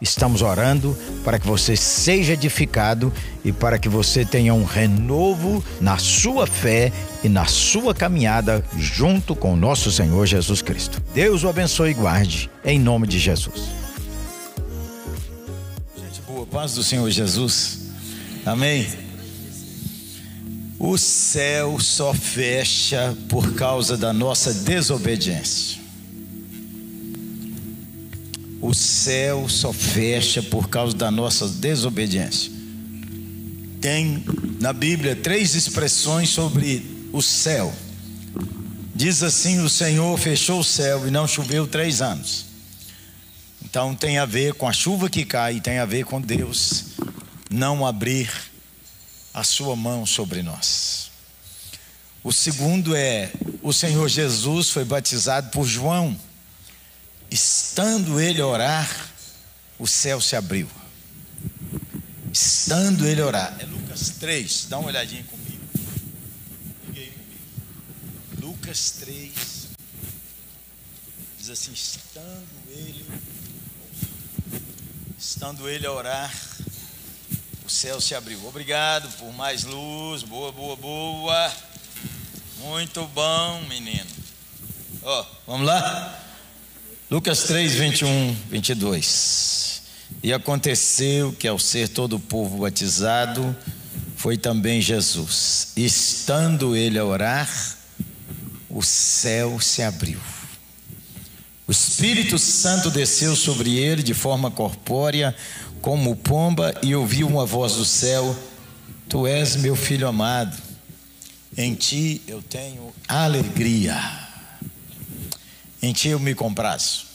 Estamos orando para que você seja edificado e para que você tenha um renovo na sua fé e na sua caminhada junto com o nosso Senhor Jesus Cristo. Deus o abençoe e guarde, em nome de Jesus. Gente boa, paz do Senhor Jesus. Amém. O céu só fecha por causa da nossa desobediência. O céu só fecha por causa da nossa desobediência. Tem na Bíblia três expressões sobre o céu. Diz assim: o Senhor fechou o céu e não choveu três anos. Então tem a ver com a chuva que cai, tem a ver com Deus não abrir a sua mão sobre nós. O segundo é: o Senhor Jesus foi batizado por João Estando ele a orar, o céu se abriu. Estando ele a orar. É Lucas 3, dá uma olhadinha comigo. comigo. Lucas 3. Diz assim: estando ele, estando ele a orar, o céu se abriu. Obrigado por mais luz. Boa, boa, boa. Muito bom, menino. Ó, oh, vamos lá? Lucas 3, 21, 22. E aconteceu que, ao ser todo o povo batizado, foi também Jesus. Estando ele a orar, o céu se abriu. O Espírito Santo desceu sobre ele de forma corpórea, como pomba, e ouviu uma voz do céu: Tu és meu filho amado, em ti eu tenho alegria em ti eu me comprazo.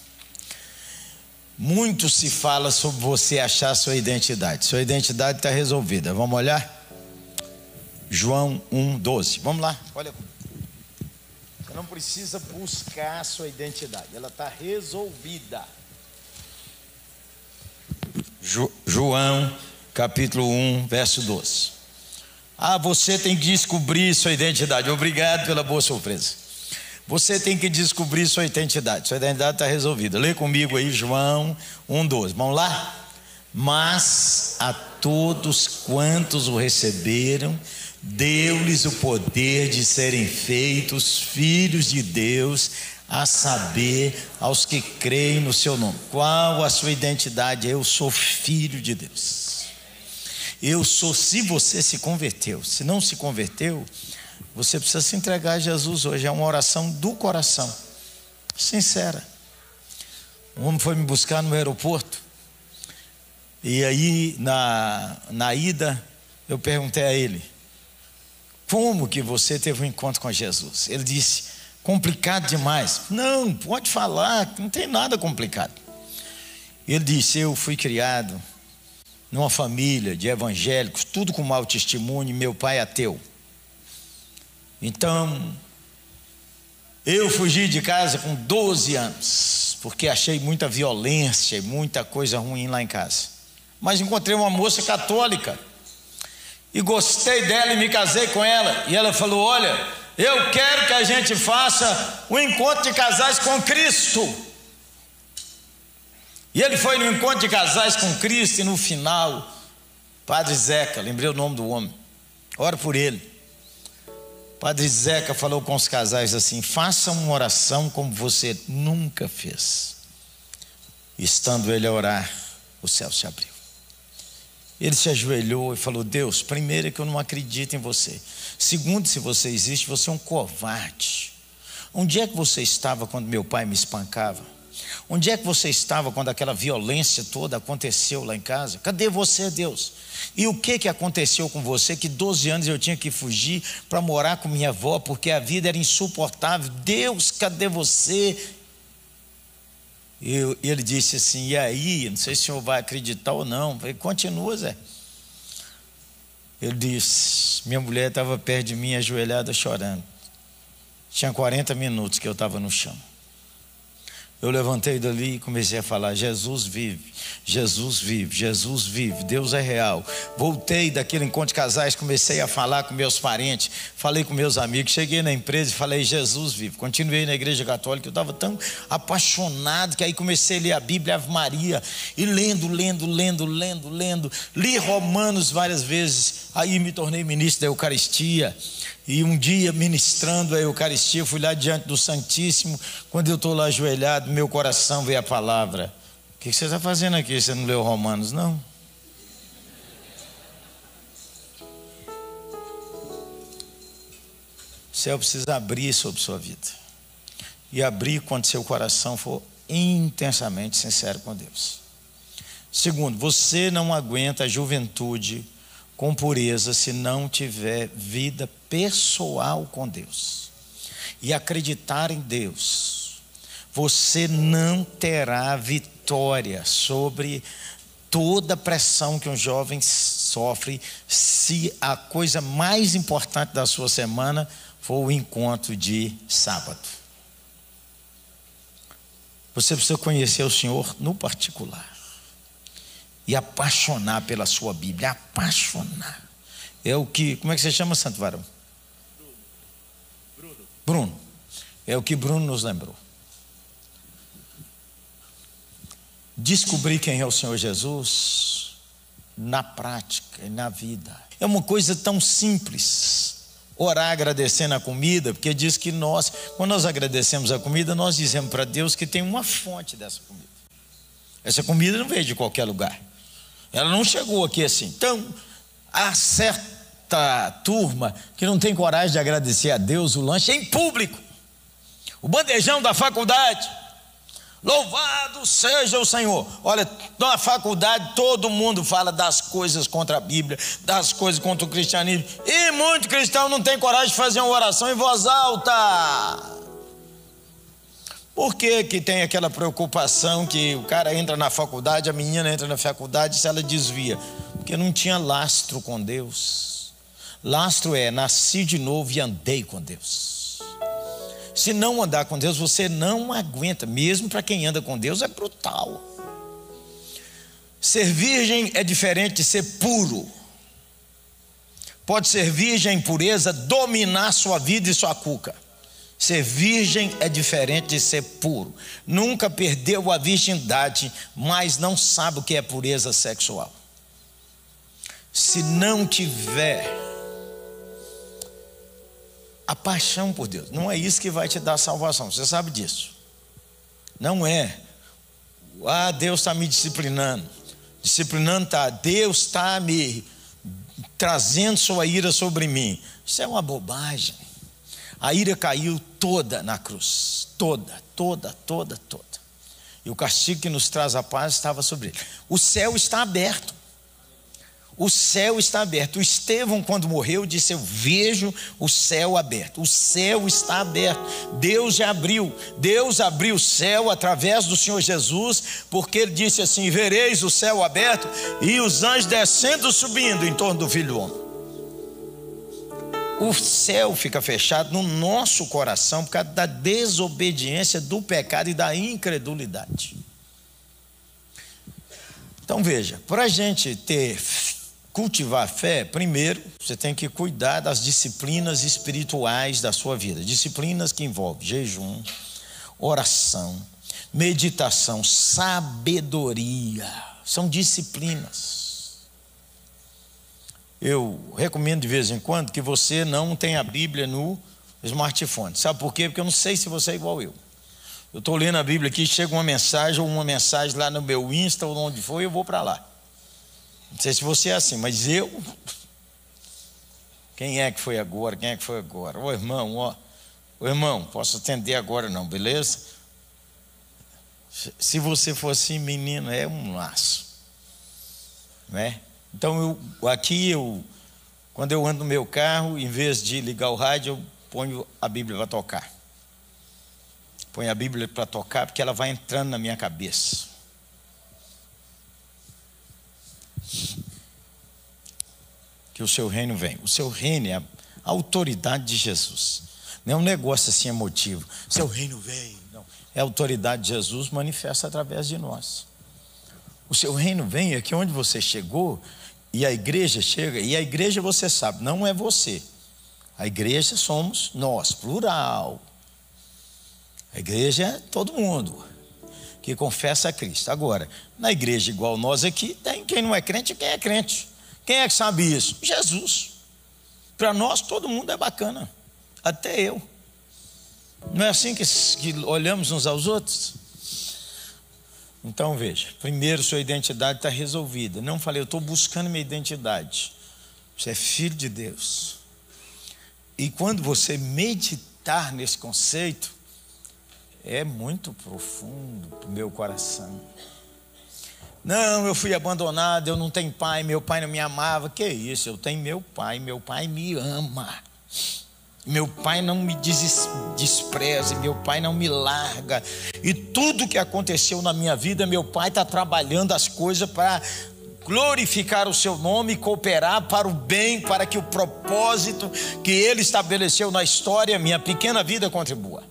Muito se fala sobre você achar sua identidade. Sua identidade está resolvida. Vamos olhar? João 1,12. Vamos lá, olha. Você não precisa buscar sua identidade, ela está resolvida. Jo, João, capítulo 1, verso 12. Ah, você tem que descobrir sua identidade. Obrigado pela boa surpresa. Você tem que descobrir sua identidade. Sua identidade está resolvida. Lê comigo aí João 1,12. Vamos lá? Mas a todos quantos o receberam, deu-lhes o poder de serem feitos filhos de Deus, a saber, aos que creem no seu nome. Qual a sua identidade? Eu sou filho de Deus. Eu sou, se você se converteu. Se não se converteu, você precisa se entregar a Jesus hoje. É uma oração do coração, sincera. Um homem foi me buscar no aeroporto. E aí, na, na ida, eu perguntei a ele: Como que você teve um encontro com Jesus? Ele disse: Complicado demais. Não, pode falar, não tem nada complicado. Ele disse: Eu fui criado numa família de evangélicos, tudo com mau testemunho, meu pai é ateu. Então, eu fugi de casa com 12 anos, porque achei muita violência e muita coisa ruim lá em casa. Mas encontrei uma moça católica e gostei dela e me casei com ela. E ela falou: Olha, eu quero que a gente faça o um encontro de casais com Cristo. E ele foi no encontro de casais com Cristo e no final, Padre Zeca, lembrei o nome do homem, ora por ele. Padre Zeca falou com os casais assim: façam uma oração como você nunca fez. Estando ele a orar, o céu se abriu. Ele se ajoelhou e falou: Deus, primeiro é que eu não acredito em você. Segundo, se você existe, você é um covarde. Onde é que você estava quando meu pai me espancava? Onde é que você estava quando aquela violência toda aconteceu lá em casa? Cadê você, Deus? E o que, que aconteceu com você? Que 12 anos eu tinha que fugir para morar com minha avó porque a vida era insuportável. Deus, cadê você? E ele disse assim: E aí? Não sei se o senhor vai acreditar ou não. Falei: Continua, Zé. Ele disse: Minha mulher estava perto de mim, ajoelhada, chorando. Tinha 40 minutos que eu estava no chão. Eu levantei dali e comecei a falar: Jesus vive, Jesus vive, Jesus vive, Deus é real. Voltei daquele encontro de casais, comecei a falar com meus parentes, falei com meus amigos, cheguei na empresa e falei: Jesus vive. Continuei na igreja católica, eu estava tão apaixonado que aí comecei a ler a Bíblia, Ave Maria, e lendo, lendo, lendo, lendo, lendo. Li Romanos várias vezes, aí me tornei ministro da Eucaristia. E um dia, ministrando a Eucaristia, fui lá diante do Santíssimo. Quando eu estou lá ajoelhado, meu coração veio a palavra: O que você está fazendo aqui? Você não leu Romanos, não? O céu precisa abrir sobre sua vida. E abrir quando seu coração for intensamente sincero com Deus. Segundo, você não aguenta a juventude com pureza se não tiver vida pessoal com Deus e acreditar em Deus. Você não terá vitória sobre toda a pressão que um jovem sofre se a coisa mais importante da sua semana for o encontro de sábado. Você precisa conhecer o Senhor no particular e apaixonar pela sua Bíblia, apaixonar. É o que, como é que você chama, Santo Varão? Bruno. Bruno. É o que Bruno nos lembrou. Descobrir quem é o Senhor Jesus na prática e na vida. É uma coisa tão simples. Orar agradecendo a comida, porque diz que nós, quando nós agradecemos a comida, nós dizemos para Deus que tem uma fonte dessa comida. Essa comida não veio de qualquer lugar. Ela não chegou aqui assim. Então, há certa turma que não tem coragem de agradecer a Deus o lanche em público. O bandejão da faculdade. Louvado seja o Senhor. Olha, na faculdade todo mundo fala das coisas contra a Bíblia, das coisas contra o cristianismo. E muito cristão não tem coragem de fazer uma oração em voz alta. Por que, que tem aquela preocupação que o cara entra na faculdade, a menina entra na faculdade se ela desvia? Porque não tinha lastro com Deus. Lastro é nasci de novo e andei com Deus. Se não andar com Deus, você não aguenta, mesmo para quem anda com Deus é brutal. Ser virgem é diferente de ser puro. Pode ser virgem em pureza, dominar sua vida e sua cuca. Ser virgem é diferente de ser puro. Nunca perdeu a virgindade, mas não sabe o que é pureza sexual. Se não tiver a paixão por Deus, não é isso que vai te dar salvação. Você sabe disso. Não é. Ah, Deus está me disciplinando. Disciplinando está. Deus está me trazendo sua ira sobre mim. Isso é uma bobagem. A ira caiu toda na cruz. Toda, toda, toda, toda. E o castigo que nos traz a paz estava sobre ele. O céu está aberto. O céu está aberto. O Estevão, quando morreu, disse: Eu vejo o céu aberto. O céu está aberto. Deus já abriu. Deus abriu o céu através do Senhor Jesus, porque ele disse assim: Vereis o céu aberto e os anjos descendo subindo em torno do filho do homem o céu fica fechado no nosso coração por causa da desobediência, do pecado e da incredulidade. Então veja, para a gente ter cultivar fé, primeiro você tem que cuidar das disciplinas espirituais da sua vida, disciplinas que envolvem jejum, oração, meditação, sabedoria, são disciplinas eu recomendo de vez em quando que você não tenha a Bíblia no smartphone. Sabe por quê? Porque eu não sei se você é igual eu. Eu estou lendo a Bíblia aqui, chega uma mensagem ou uma mensagem lá no meu Insta ou onde for, eu vou para lá. Não sei se você é assim, mas eu. Quem é que foi agora? Quem é que foi agora? Ô irmão, ó. Ô irmão, posso atender agora não, beleza? Se você for assim, menino, é um laço. Né? Então, eu, aqui, eu, quando eu ando no meu carro, em vez de ligar o rádio, eu ponho a Bíblia para tocar. Ponho a Bíblia para tocar, porque ela vai entrando na minha cabeça. Que o seu reino vem. O seu reino é a autoridade de Jesus. Não é um negócio assim emotivo. Seu reino vem. Não. É a autoridade de Jesus manifesta através de nós. O seu reino vem aqui onde você chegou e a igreja chega, e a igreja você sabe, não é você. A igreja somos nós, plural. A igreja é todo mundo que confessa a Cristo. Agora, na igreja igual nós aqui, tem quem não é crente e quem é crente. Quem é que sabe isso? Jesus. Para nós, todo mundo é bacana, até eu. Não é assim que, que olhamos uns aos outros? Então veja, primeiro sua identidade está resolvida. Não falei, eu estou buscando minha identidade. Você é filho de Deus. E quando você meditar nesse conceito, é muito profundo para o meu coração. Não, eu fui abandonado, eu não tenho pai, meu pai não me amava. Que isso, eu tenho meu pai, meu pai me ama. Meu pai não me despreza, meu pai não me larga. E tudo que aconteceu na minha vida, meu pai está trabalhando as coisas para glorificar o seu nome cooperar para o bem, para que o propósito que ele estabeleceu na história, minha pequena vida, contribua.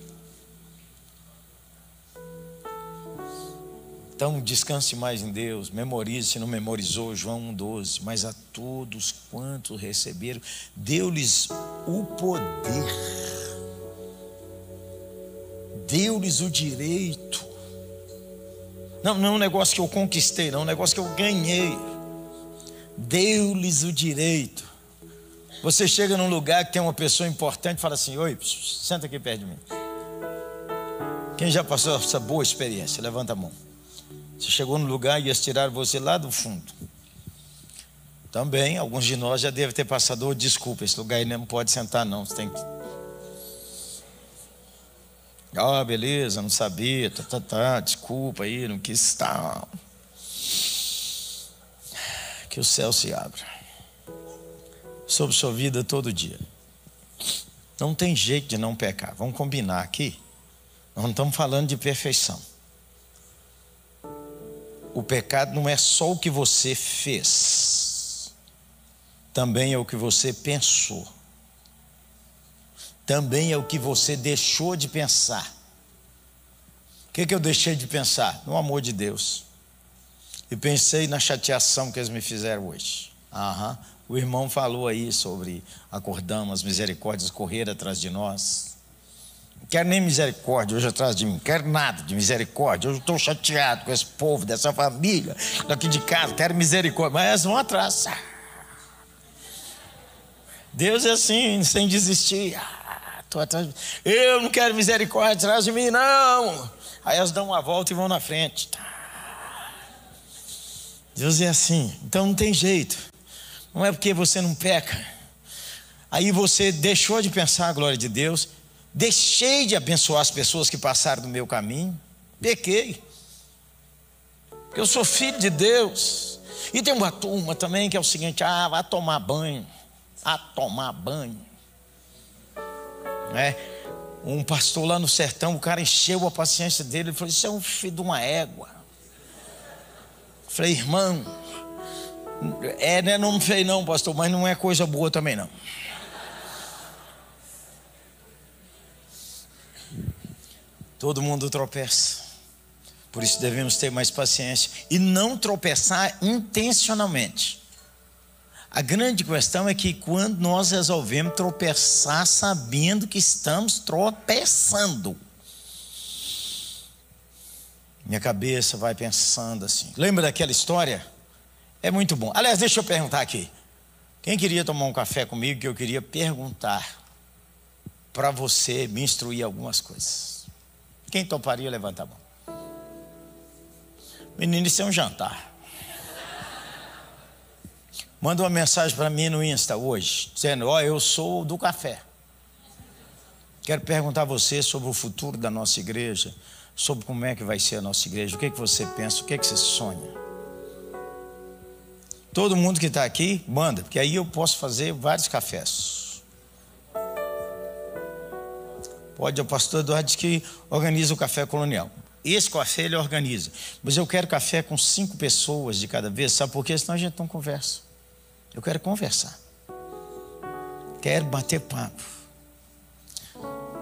Então descanse mais em Deus, memorize se não memorizou João 1,12. Mas a todos quantos receberam, deu-lhes o poder, deu-lhes o direito. Não, não é um negócio que eu conquistei, não, é um negócio que eu ganhei. Deu-lhes o direito. Você chega num lugar que tem uma pessoa importante e fala assim: Oi, senta aqui perto de mim. Quem já passou essa boa experiência? Levanta a mão. Você chegou no lugar e eles tiraram você lá do fundo. Também, alguns de nós já devem ter passado, oh, desculpa, esse lugar aí não pode sentar não, você tem que... Ah, beleza, não sabia, tá, tá, tá, desculpa aí, não quis estar. Que o céu se abra sobre sua vida todo dia. Não tem jeito de não pecar. Vamos combinar aqui. Nós não estamos falando de perfeição o pecado não é só o que você fez, também é o que você pensou, também é o que você deixou de pensar. O que, que eu deixei de pensar? No amor de Deus. E pensei na chateação que eles me fizeram hoje. Aham. O irmão falou aí sobre acordamos, as misericórdias correr atrás de nós quero nem misericórdia hoje atrás de mim, quero nada de misericórdia. Eu estou chateado com esse povo, dessa família, daqui de casa, quero misericórdia, mas elas vão atrás. Deus é assim, sem desistir. Ah, tô atrás de... Eu não quero misericórdia atrás de mim, não. Aí elas dão uma volta e vão na frente. Deus é assim, então não tem jeito. Não é porque você não peca. Aí você deixou de pensar a glória de Deus Deixei de abençoar as pessoas que passaram do meu caminho. Pequei. Eu sou filho de Deus. E tem uma turma também que é o seguinte: ah, vai tomar banho. A tomar banho. É. Um pastor lá no sertão, o cara encheu a paciência dele. Ele falou: Isso é um filho de uma égua. Eu falei, irmão, é, né, não sei não, pastor, mas não é coisa boa também não. Todo mundo tropeça. Por isso devemos ter mais paciência e não tropeçar intencionalmente. A grande questão é que quando nós resolvemos tropeçar sabendo que estamos tropeçando, minha cabeça vai pensando assim. Lembra daquela história? É muito bom. Aliás, deixa eu perguntar aqui. Quem queria tomar um café comigo que eu queria perguntar para você me instruir algumas coisas? Quem toparia, levanta a mão. Menino, isso é um jantar. Manda uma mensagem para mim no Insta hoje, dizendo: Ó, oh, eu sou do café. Quero perguntar a você sobre o futuro da nossa igreja, sobre como é que vai ser a nossa igreja, o que, é que você pensa, o que, é que você sonha. Todo mundo que está aqui, manda, porque aí eu posso fazer vários cafés. Pode, o pastor Eduardo que organiza o café colonial. Esse café ele organiza. Mas eu quero café com cinco pessoas de cada vez, sabe por quê? Senão a gente não conversa. Eu quero conversar. Quero bater papo.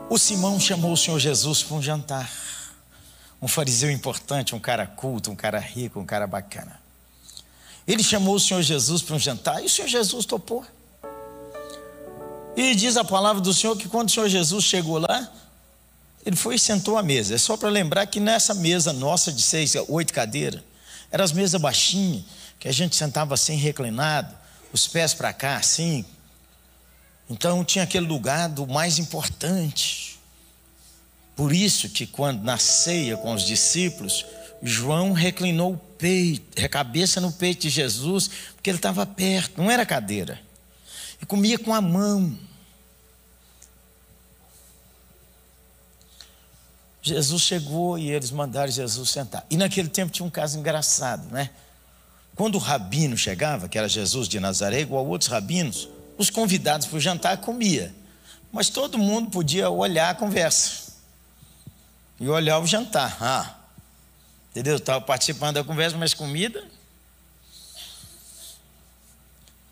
O Simão chamou o Senhor Jesus para um jantar. um fariseu importante, um cara culto, um cara rico, um cara bacana. Ele chamou o Senhor Jesus para um jantar e o Senhor Jesus topou. E diz a palavra do Senhor que quando o Senhor Jesus chegou lá, ele foi e sentou à mesa. É só para lembrar que nessa mesa nossa de seis, oito cadeiras, eram as mesas baixinhas, que a gente sentava assim reclinado, os pés para cá assim. Então tinha aquele lugar do mais importante. Por isso que quando na ceia com os discípulos, João reclinou o peito, a cabeça no peito de Jesus, porque ele estava perto, não era cadeira. E comia com a mão. Jesus chegou e eles mandaram Jesus sentar. E naquele tempo tinha um caso engraçado, né? Quando o rabino chegava, que era Jesus de Nazaré, igual outros rabinos, os convidados para o jantar comia. Mas todo mundo podia olhar a conversa. E olhar o jantar. Ah, entendeu? Estava participando da conversa, mas comida.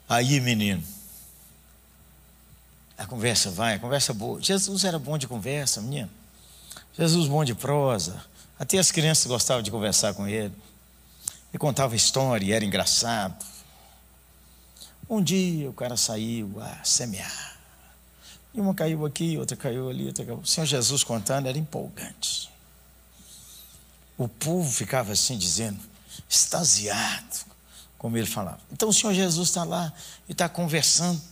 Aí, menino. A conversa vai, a conversa boa. Jesus era bom de conversa, menino. Jesus bom de prosa. Até as crianças gostavam de conversar com ele. Ele contava história e era engraçado. Um dia o cara saiu a semear. E uma caiu aqui, outra caiu ali, outra caiu. O Senhor Jesus contando era empolgante. O povo ficava assim dizendo, extasiado, como ele falava. Então o Senhor Jesus está lá e está conversando,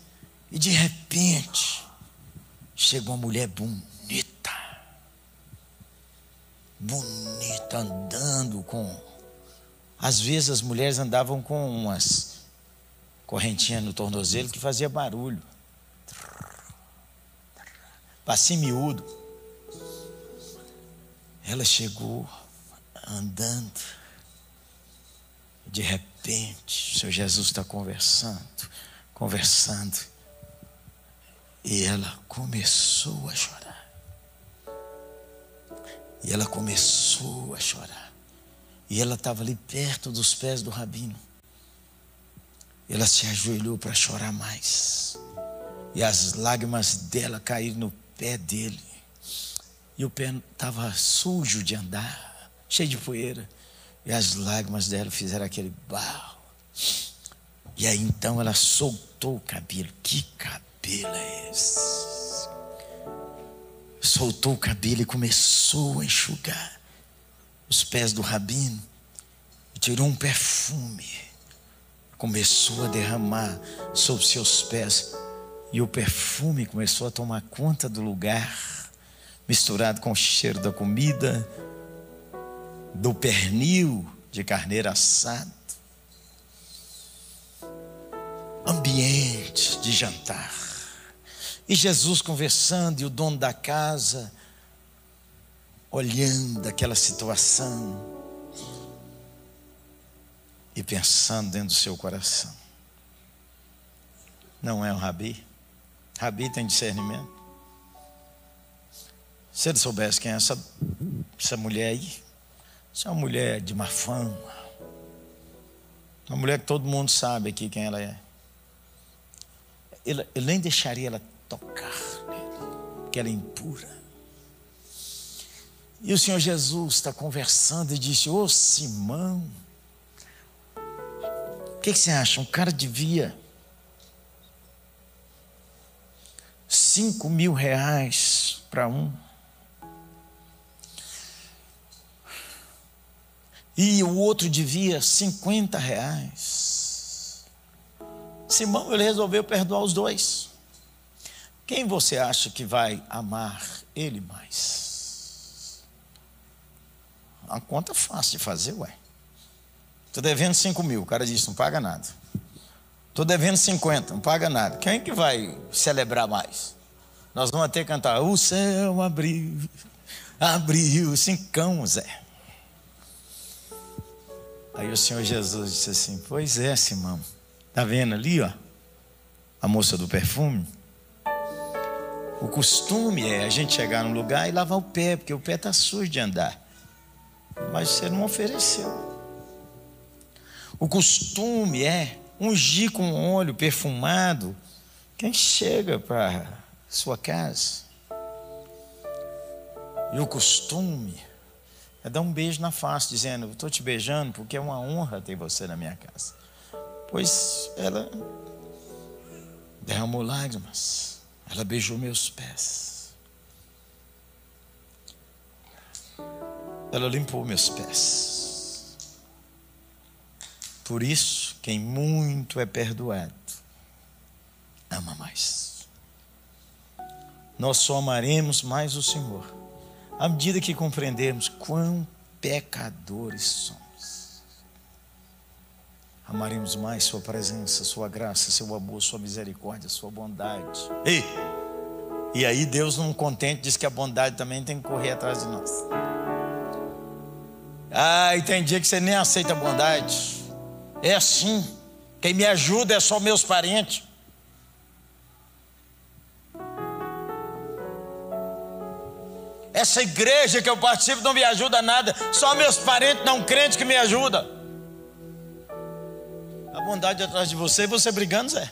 e de repente chega uma mulher bonita bonita, andando com. Às vezes as mulheres andavam com umas correntinhas no tornozelo que fazia barulho. Passinho miúdo. Ela chegou andando. De repente, o Senhor Jesus está conversando, conversando. E ela começou a chorar. E ela começou a chorar. E ela estava ali perto dos pés do rabino. Ela se ajoelhou para chorar mais. E as lágrimas dela caíram no pé dele. E o pé estava sujo de andar, cheio de poeira. E as lágrimas dela fizeram aquele barro. E aí então ela soltou o cabelo. Que cabelo soltou o cabelo e começou a enxugar os pés do rabino e tirou um perfume. Começou a derramar sobre seus pés e o perfume começou a tomar conta do lugar, misturado com o cheiro da comida, do pernil de carneiro assado, ambiente de jantar. E Jesus conversando, e o dono da casa, olhando aquela situação e pensando dentro do seu coração. Não é um rabi. Rabi tem discernimento. Se ele soubesse quem é essa, essa mulher aí, essa é uma mulher de má fama. Uma mulher que todo mundo sabe aqui quem ela é. Ele, ele nem deixaria ela tocar nele, porque ela é impura. E o Senhor Jesus está conversando e disse: Ô oh, Simão, o que, que você acha? Um cara devia cinco mil reais para um. E o outro devia 50 reais. Simão, ele resolveu perdoar os dois. Quem você acha que vai amar ele mais? Uma conta fácil de fazer, ué. Estou devendo 5 mil, o cara disse, não paga nada. Estou devendo 50, não paga nada. Quem que vai celebrar mais? Nós vamos até cantar, o céu abriu, abriu, cincão, Zé. Aí o Senhor Jesus disse assim, pois é, Simão. Está vendo ali, ó? A moça do perfume. O costume é a gente chegar num lugar e lavar o pé, porque o pé está sujo de andar. Mas você não ofereceu. O costume é ungir com óleo perfumado quem chega para sua casa. E o costume é dar um beijo na face, dizendo: Estou te beijando porque é uma honra ter você na minha casa. Pois ela derramou lágrimas, ela beijou meus pés, ela limpou meus pés. Por isso, quem muito é perdoado, ama mais. Nós só amaremos mais o Senhor à medida que compreendermos quão pecadores somos. Amaremos mais Sua presença, Sua graça, Seu amor, Sua misericórdia, Sua bondade. Ei! E aí Deus não contente diz que a bondade também tem que correr atrás de nós. Ah, e tem dia que você nem aceita a bondade. É assim. Quem me ajuda é só meus parentes. Essa igreja que eu participo não me ajuda nada, só meus parentes não crentes que me ajudam. Bondade atrás de você e você brigando, Zé.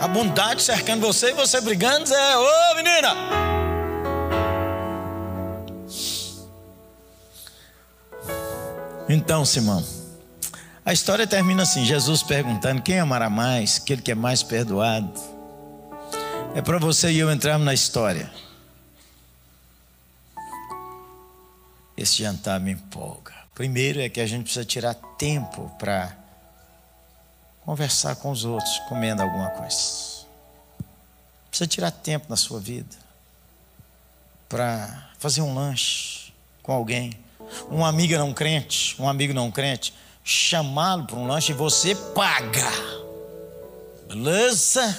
A bondade cercando você e você brigando, Zé. Ô menina! Então, Simão, a história termina assim: Jesus perguntando quem amará mais, aquele que é mais perdoado. É para você e eu entrarmos na história. esse jantar me empolga. Primeiro é que a gente precisa tirar tempo para conversar com os outros, comendo alguma coisa. Precisa tirar tempo na sua vida para fazer um lanche com alguém. Uma amiga não crente, um amigo não crente, chamá-lo para um lanche e você paga. Beleza?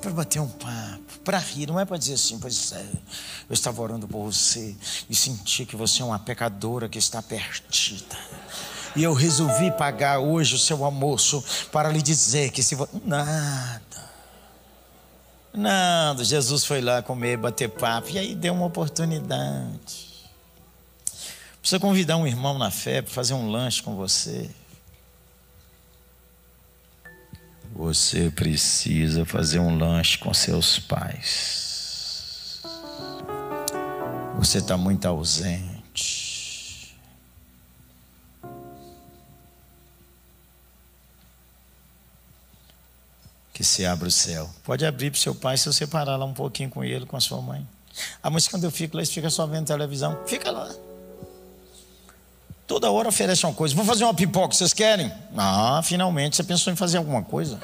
Para bater um papo para rir, não é para dizer assim, pois é, eu estava orando por você e senti que você é uma pecadora que está perdida. E eu resolvi pagar hoje o seu almoço para lhe dizer que se você. Nada. Nada. Jesus foi lá comer, bater papo, e aí deu uma oportunidade. Precisa convidar um irmão na fé para fazer um lanche com você. Você precisa fazer um lanche com seus pais. Você está muito ausente. Que se abra o céu. Pode abrir para o seu pai se você parar lá um pouquinho com ele, com a sua mãe. Ah, mas quando eu fico lá, você fica só vendo televisão. Fica lá. Toda hora oferece uma coisa. Vou fazer uma pipoca, vocês querem? Ah, finalmente você pensou em fazer alguma coisa.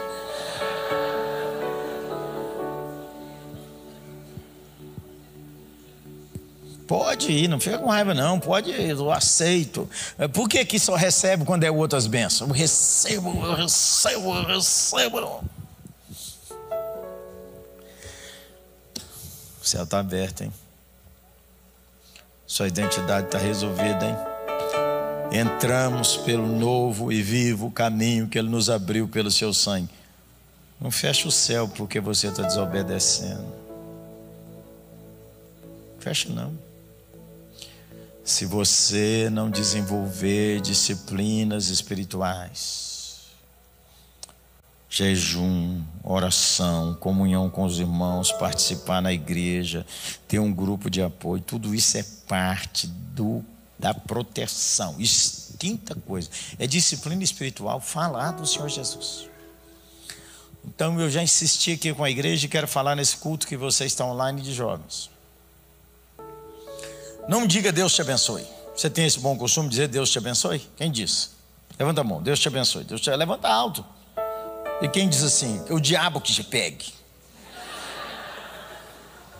Pode ir, não fica com raiva, não. Pode ir, eu aceito. Por que, que só recebe quando é outras bênçãos? Eu recebo, eu recebo, eu recebo. O céu está aberto, hein? Sua identidade está resolvida, hein? entramos pelo novo e vivo caminho que Ele nos abriu pelo seu sangue. Não feche o céu porque você está desobedecendo. Fecha não. Se você não desenvolver disciplinas espirituais, jejum, oração, comunhão com os irmãos, participar na igreja, ter um grupo de apoio, tudo isso é parte do da proteção. Extinta coisa. É disciplina espiritual falar do Senhor Jesus. Então eu já insisti aqui com a igreja e quero falar nesse culto que você está online de jovens. Não diga Deus te abençoe. Você tem esse bom costume de dizer Deus te abençoe? Quem diz? Levanta a mão, Deus te abençoe. Deus te levanta alto. E quem diz assim? O diabo que te pegue.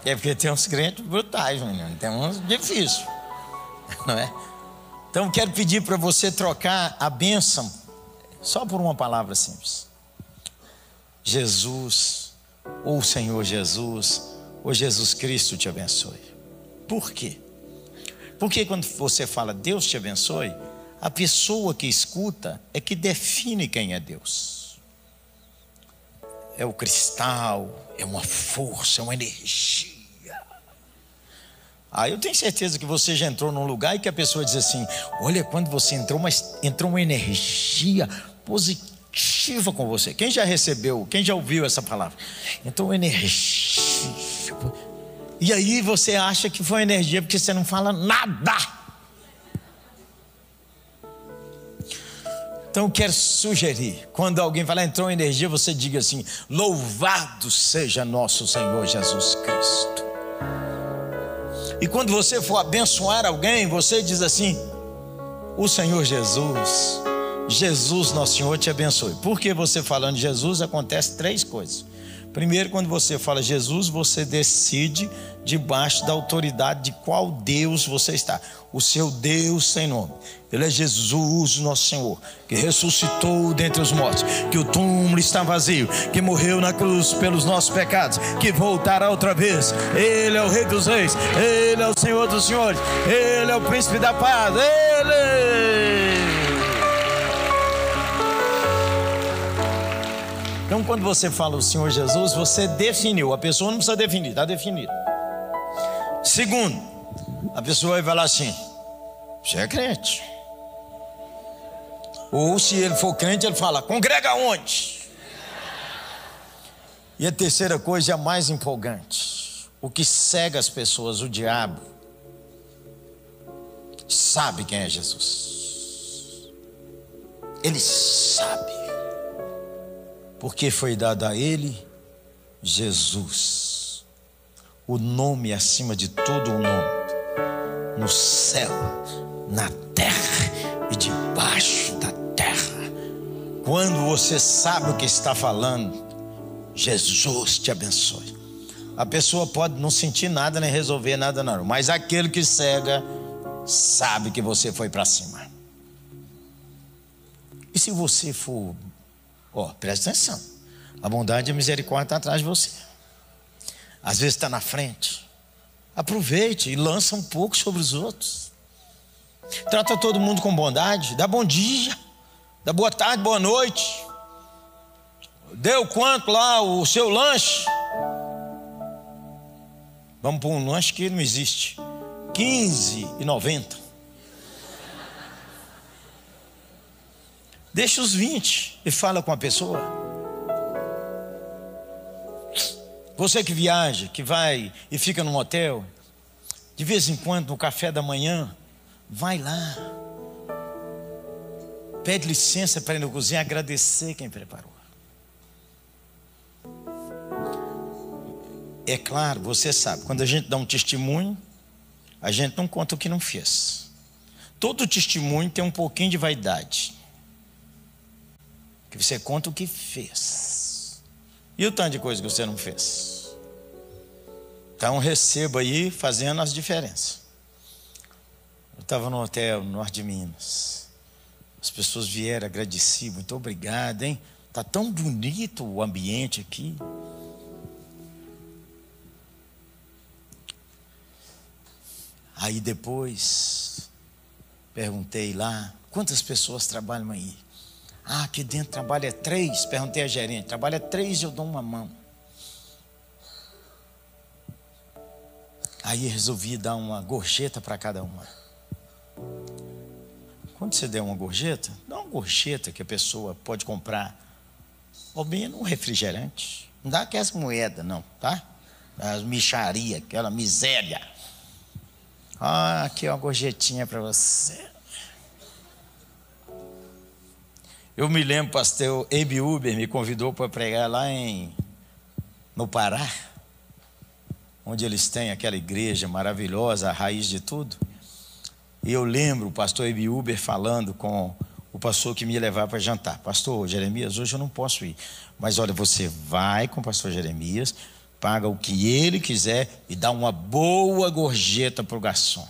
É porque tem uns crentes brutais, menino. Tem uns difíceis. não é? Então quero pedir para você trocar a bênção só por uma palavra simples. Jesus, ou Senhor Jesus, ou Jesus Cristo te abençoe. Por quê? Porque quando você fala Deus te abençoe, a pessoa que escuta é que define quem é Deus. É o cristal, é uma força, é uma energia Aí eu tenho certeza que você já entrou num lugar e que a pessoa diz assim: Olha, quando você entrou, mas entrou uma energia positiva com você. Quem já recebeu, quem já ouviu essa palavra? Entrou uma energia. E aí você acha que foi energia porque você não fala nada. Então eu quero sugerir, quando alguém falar entrou energia, você diga assim: Louvado seja nosso Senhor Jesus Cristo. E quando você for abençoar alguém, você diz assim: O Senhor Jesus, Jesus nosso Senhor te abençoe. Porque você falando Jesus acontece três coisas. Primeiro, quando você fala Jesus, você decide debaixo da autoridade de qual Deus você está. O seu Deus sem nome. Ele é Jesus, nosso Senhor, que ressuscitou dentre os mortos, que o túmulo está vazio, que morreu na cruz pelos nossos pecados, que voltará outra vez. Ele é o Rei dos Reis, Ele é o Senhor dos Senhores, Ele é o Príncipe da Paz, Ele. Então, quando você fala o Senhor Jesus, você definiu. A pessoa não precisa definir, está definido. Segundo, a pessoa vai falar assim: você é crente. Ou se ele for crente, ele fala: congrega onde? E a terceira coisa é a mais empolgante: o que cega as pessoas, o diabo, sabe quem é Jesus. Ele sabe porque foi dado a ele Jesus, o nome acima de todo o nome, no céu, na terra e debaixo da terra. Quando você sabe o que está falando, Jesus te abençoe. A pessoa pode não sentir nada nem resolver nada, não, mas aquele que cega sabe que você foi para cima. E se você for Ó, oh, presta atenção. A bondade e a misericórdia estão tá atrás de você. Às vezes está na frente. Aproveite e lança um pouco sobre os outros. Trata todo mundo com bondade. Dá bom dia. Dá boa tarde, boa noite. Deu quanto lá o seu lanche? Vamos para um lanche que não existe. 15,90. Deixa os 20 e fala com a pessoa. Você que viaja, que vai e fica num hotel, de vez em quando no café da manhã, vai lá. Pede licença para ir no cozinha agradecer quem preparou. É claro, você sabe, quando a gente dá um testemunho, a gente não conta o que não fez. Todo testemunho tem um pouquinho de vaidade que você conta o que fez. E o tanto de coisa que você não fez. Então receba aí fazendo as diferenças. Eu estava no hotel no norte de Minas. As pessoas vieram agradecidas, muito obrigado, hein? Tá tão bonito o ambiente aqui. Aí depois perguntei lá, quantas pessoas trabalham aí? Ah, aqui dentro trabalha três. Perguntei a gerente: trabalha três, eu dou uma mão. Aí resolvi dar uma gorjeta para cada uma. Quando você der uma gorjeta, dá uma gorjeta que a pessoa pode comprar. Ou bem um refrigerante. Não dá aquelas moedas, não, tá? As micharia, aquela miséria. Ah, aqui é uma gorjetinha para você. Eu me lembro, pastor Abe Uber me convidou para pregar lá em no Pará, onde eles têm aquela igreja maravilhosa, a raiz de tudo. E eu lembro o pastor Abe Uber falando com o pastor que me levar para jantar. Pastor Jeremias, hoje eu não posso ir. Mas olha, você vai com o pastor Jeremias, paga o que ele quiser e dá uma boa gorjeta para o garçom.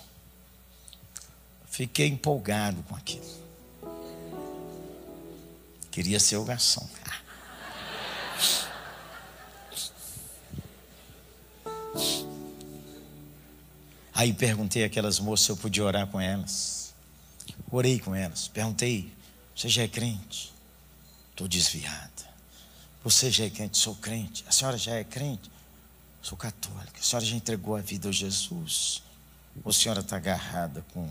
Fiquei empolgado com aquilo. Queria ser o garçom. Aí perguntei àquelas moças se eu podia orar com elas. Orei com elas. Perguntei: Você já é crente? Estou desviada. Você já é crente? Sou crente. A senhora já é crente? Sou católica. A senhora já entregou a vida a Jesus? Ou a senhora está agarrada com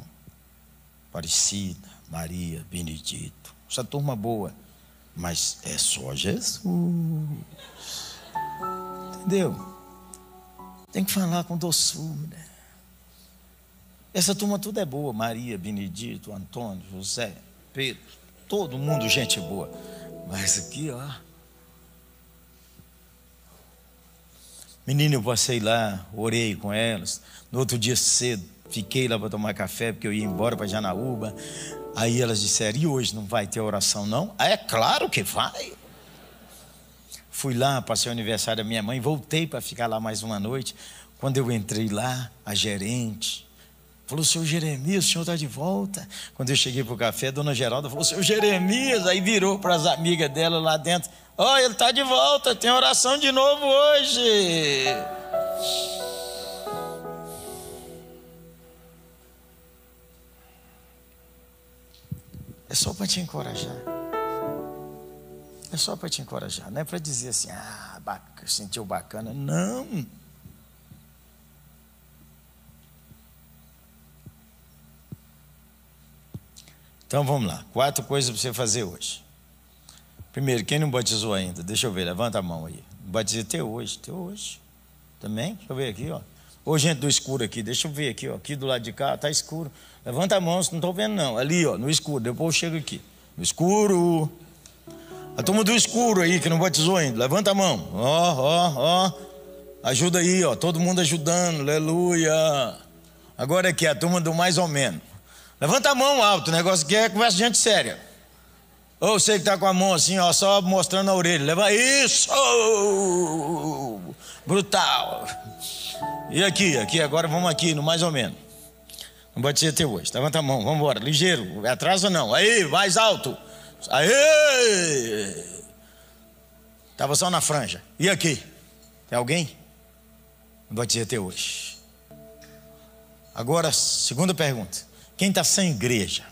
Aparecida, Maria, Benedito? Essa turma boa. Mas é só Jesus. Entendeu? Tem que falar com doçura. Essa turma tudo é boa, Maria, Benedito, Antônio, José, Pedro, todo mundo gente boa. Mas aqui, ó. Menino, eu passei lá, orei com elas. No outro dia cedo, fiquei lá para tomar café, porque eu ia embora para Janaúba. Aí elas disseram: e hoje não vai ter oração, não? Ah, é claro que vai. Fui lá, passei o aniversário da minha mãe, voltei para ficar lá mais uma noite. Quando eu entrei lá, a gerente falou: Seu Jeremias, o senhor está de volta. Quando eu cheguei para o café, a dona Geralda falou: Seu Jeremias, aí virou para as amigas dela lá dentro: Ó, oh, ele está de volta, tem oração de novo hoje. É só para te encorajar. É só para te encorajar, não é para dizer assim, ah, sentiu bacana. Não. Então vamos lá, quatro coisas para você fazer hoje. Primeiro, quem não batizou ainda? Deixa eu ver, levanta a mão aí. Batizei até hoje, até hoje. Também? Deixa eu ver aqui, ó. Ô gente do escuro aqui, deixa eu ver aqui, ó. Aqui do lado de cá, tá escuro. Levanta a mão, não estou vendo não. Ali, ó, no escuro, depois eu chego aqui. No escuro. A turma do escuro aí, que não batizou ainda, levanta a mão. Ó, ó, ó. Ajuda aí, ó. Todo mundo ajudando, aleluia. Agora aqui, a turma do mais ou menos. Levanta a mão alto, o negócio aqui é conversa de gente séria. Ou você que está com a mão assim, ó, só mostrando a orelha. Leva isso! Brutal. E aqui, aqui, agora vamos aqui, no mais ou menos. Não pode ser até hoje. Levanta a mão, vamos embora. Ligeiro, atrasa não. Aí, mais alto. Aê! Estava só na franja. E aqui? Tem alguém? Não batizei até hoje. Agora, segunda pergunta. Quem está sem igreja?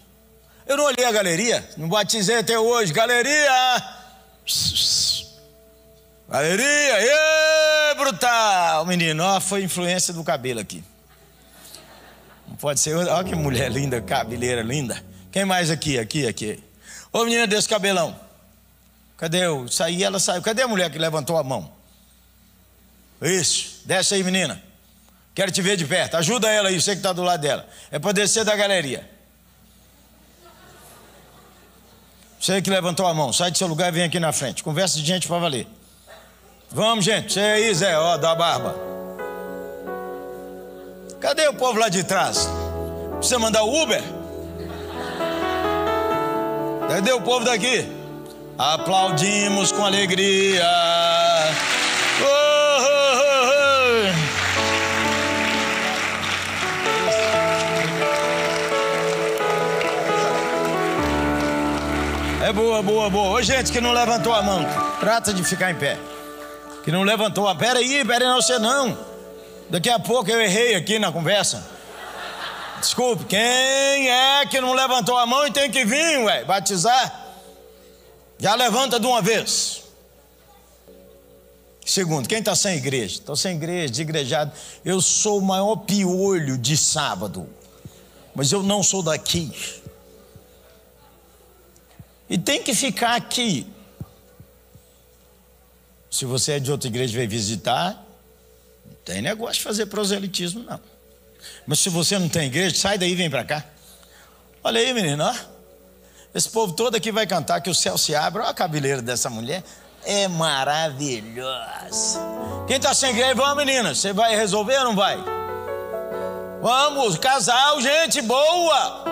Eu não olhei a galeria, não batizei até hoje. Galeria! Galeria! Ê, brutal! Menino, ó, foi influência do cabelo aqui. Não pode ser. Olha que mulher linda, cabeleira linda. Quem mais aqui, aqui, aqui? Ô menina desse cabelão. Cadê eu? Saí, ela saiu. Cadê a mulher que levantou a mão? Isso. Desce aí, menina. Quero te ver de perto. Ajuda ela aí, você que está do lado dela. É para descer da galeria. Você que levantou a mão, sai do seu lugar e vem aqui na frente. Conversa de gente para valer. Vamos, gente. Você aí, Zé, ó, da barba. Cadê o povo lá de trás? Precisa mandar o Uber? Cadê o povo daqui? Aplaudimos com alegria. Oh, oh, oh, é boa, boa, boa. Ô, gente que não levantou a mão, trata de ficar em pé. Que não levantou a. Pera aí, pera aí, não, você não. Daqui a pouco eu errei aqui na conversa. Desculpe, quem é que não levantou a mão e tem que vir, ué, batizar? Já levanta de uma vez. Segundo, quem está sem igreja? Estou sem igreja, desigrejado. Eu sou o maior piolho de sábado, mas eu não sou daqui. E tem que ficar aqui. Se você é de outra igreja e veio visitar, não tem negócio de fazer proselitismo, não. Mas se você não tem igreja, sai daí e vem para cá. Olha aí, menino, ó. Esse povo todo aqui vai cantar que o céu se abre. Olha a cabeleira dessa mulher. É maravilhosa. Quem está sem igreja, vamos, menina. Você vai resolver ou não vai? Vamos, casal, gente boa.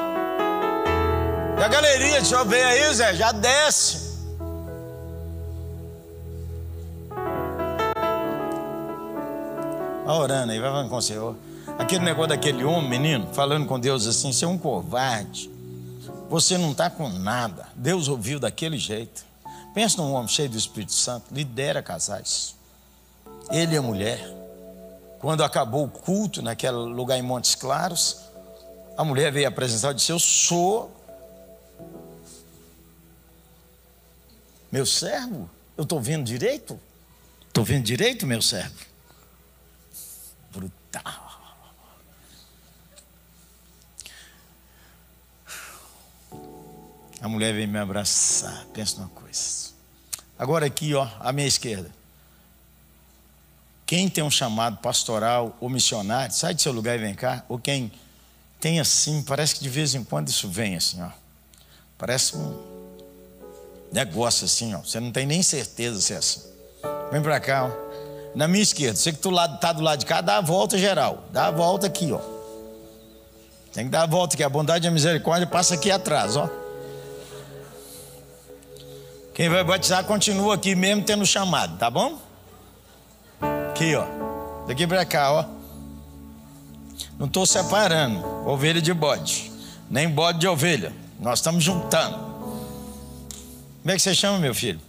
E a galeria, deixa eu ver aí, Zé, já desce. Vai orando aí, vai falando com o Senhor. Aquele negócio daquele homem, menino, falando com Deus assim, você é um covarde. Você não está com nada. Deus ouviu daquele jeito. Pensa num homem cheio do Espírito Santo, lidera casais. Ele e a mulher. Quando acabou o culto naquele lugar em Montes Claros, a mulher veio apresentar e disse: Eu sou meu servo. Eu estou vendo direito? Estou vendo direito, meu servo? Brutal. A mulher veio me abraçar. Pensa numa coisa. Agora aqui, ó, à minha esquerda. Quem tem um chamado pastoral ou missionário, sai do seu lugar e vem cá. Ou quem tem assim, parece que de vez em quando isso vem assim, ó. Parece um negócio assim, ó. Você não tem nem certeza se é assim. Vem para cá, ó. Na minha esquerda, você que tu lado, tá do lado de cá, dá a volta geral. Dá a volta aqui, ó. Tem que dar a volta aqui. A bondade e a misericórdia passa aqui atrás, ó. Quem vai batizar continua aqui mesmo tendo chamado, tá bom? Aqui, ó. Daqui para cá, ó. Não estou separando ovelha de bode, nem bode de ovelha. Nós estamos juntando. Como é que você chama, meu filho?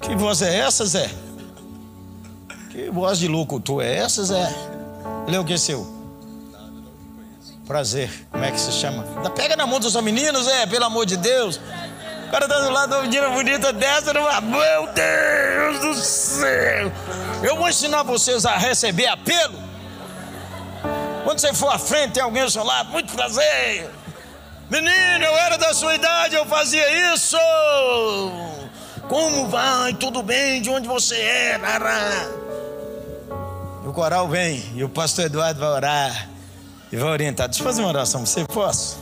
Que voz é essa, Zé? Que voz de locutor é essa, é o que seu? Prazer. Como é que se chama? Pega na mão dos meninos, Zé, pelo amor de Deus. O cara tá do lado uma menina bonita dessa, numa... meu Deus do céu. Eu vou ensinar vocês a receber apelo. Quando você for à frente, tem alguém ao seu lado, muito prazer. Menino, eu era da sua idade, eu fazia isso. Como vai? Tudo bem? De onde você é? O coral vem e o pastor Eduardo vai orar e vai orientar. Deixa eu fazer uma oração. Você posso?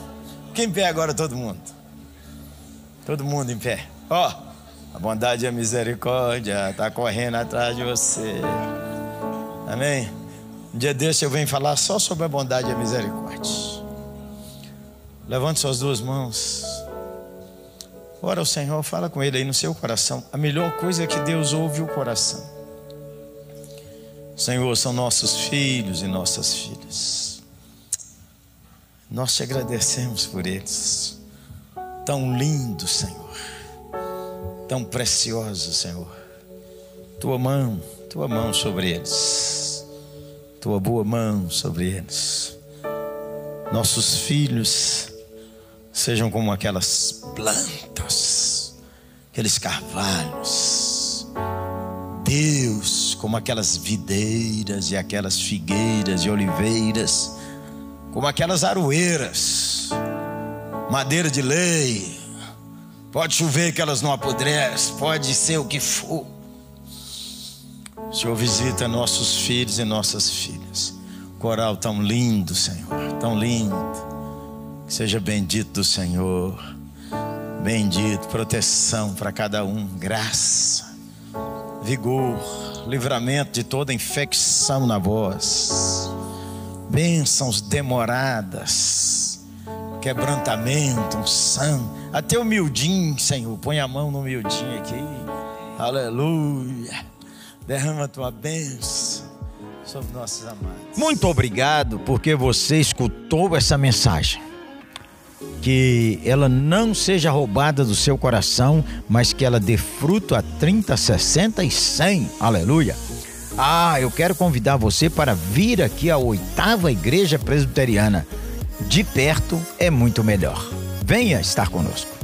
Fique em pé agora, todo mundo. Todo mundo em pé. Ó, oh, a bondade e a misericórdia está correndo atrás de você. Amém? Um dia desse eu venho falar só sobre a bondade e a misericórdia. Levante suas duas mãos. Ora ao Senhor, fala com Ele aí no seu coração. A melhor coisa é que Deus ouve o coração. Senhor, são nossos filhos e nossas filhas. Nós te agradecemos por eles. Tão lindos, Senhor. Tão preciosos, Senhor. Tua mão, tua mão sobre eles tua boa mão sobre eles. Nossos filhos sejam como aquelas plantas, aqueles carvalhos. Deus, como aquelas videiras e aquelas figueiras e oliveiras, como aquelas aroeiras, madeira de lei. Pode chover que elas não apodrecem, pode ser o que for o Senhor visita nossos filhos e nossas filhas. Coral tão lindo, Senhor, tão lindo. seja bendito do Senhor. Bendito, proteção para cada um, graça, vigor, livramento de toda infecção na voz, bênçãos demoradas, quebrantamento, unção, até o Senhor, põe a mão no miudinho aqui, aleluia. Derrama a tua bênção sobre nossos amados. Muito obrigado porque você escutou essa mensagem. Que ela não seja roubada do seu coração, mas que ela dê fruto a 30, 60 e 100. Aleluia. Ah, eu quero convidar você para vir aqui à oitava igreja presbiteriana. De perto é muito melhor. Venha estar conosco.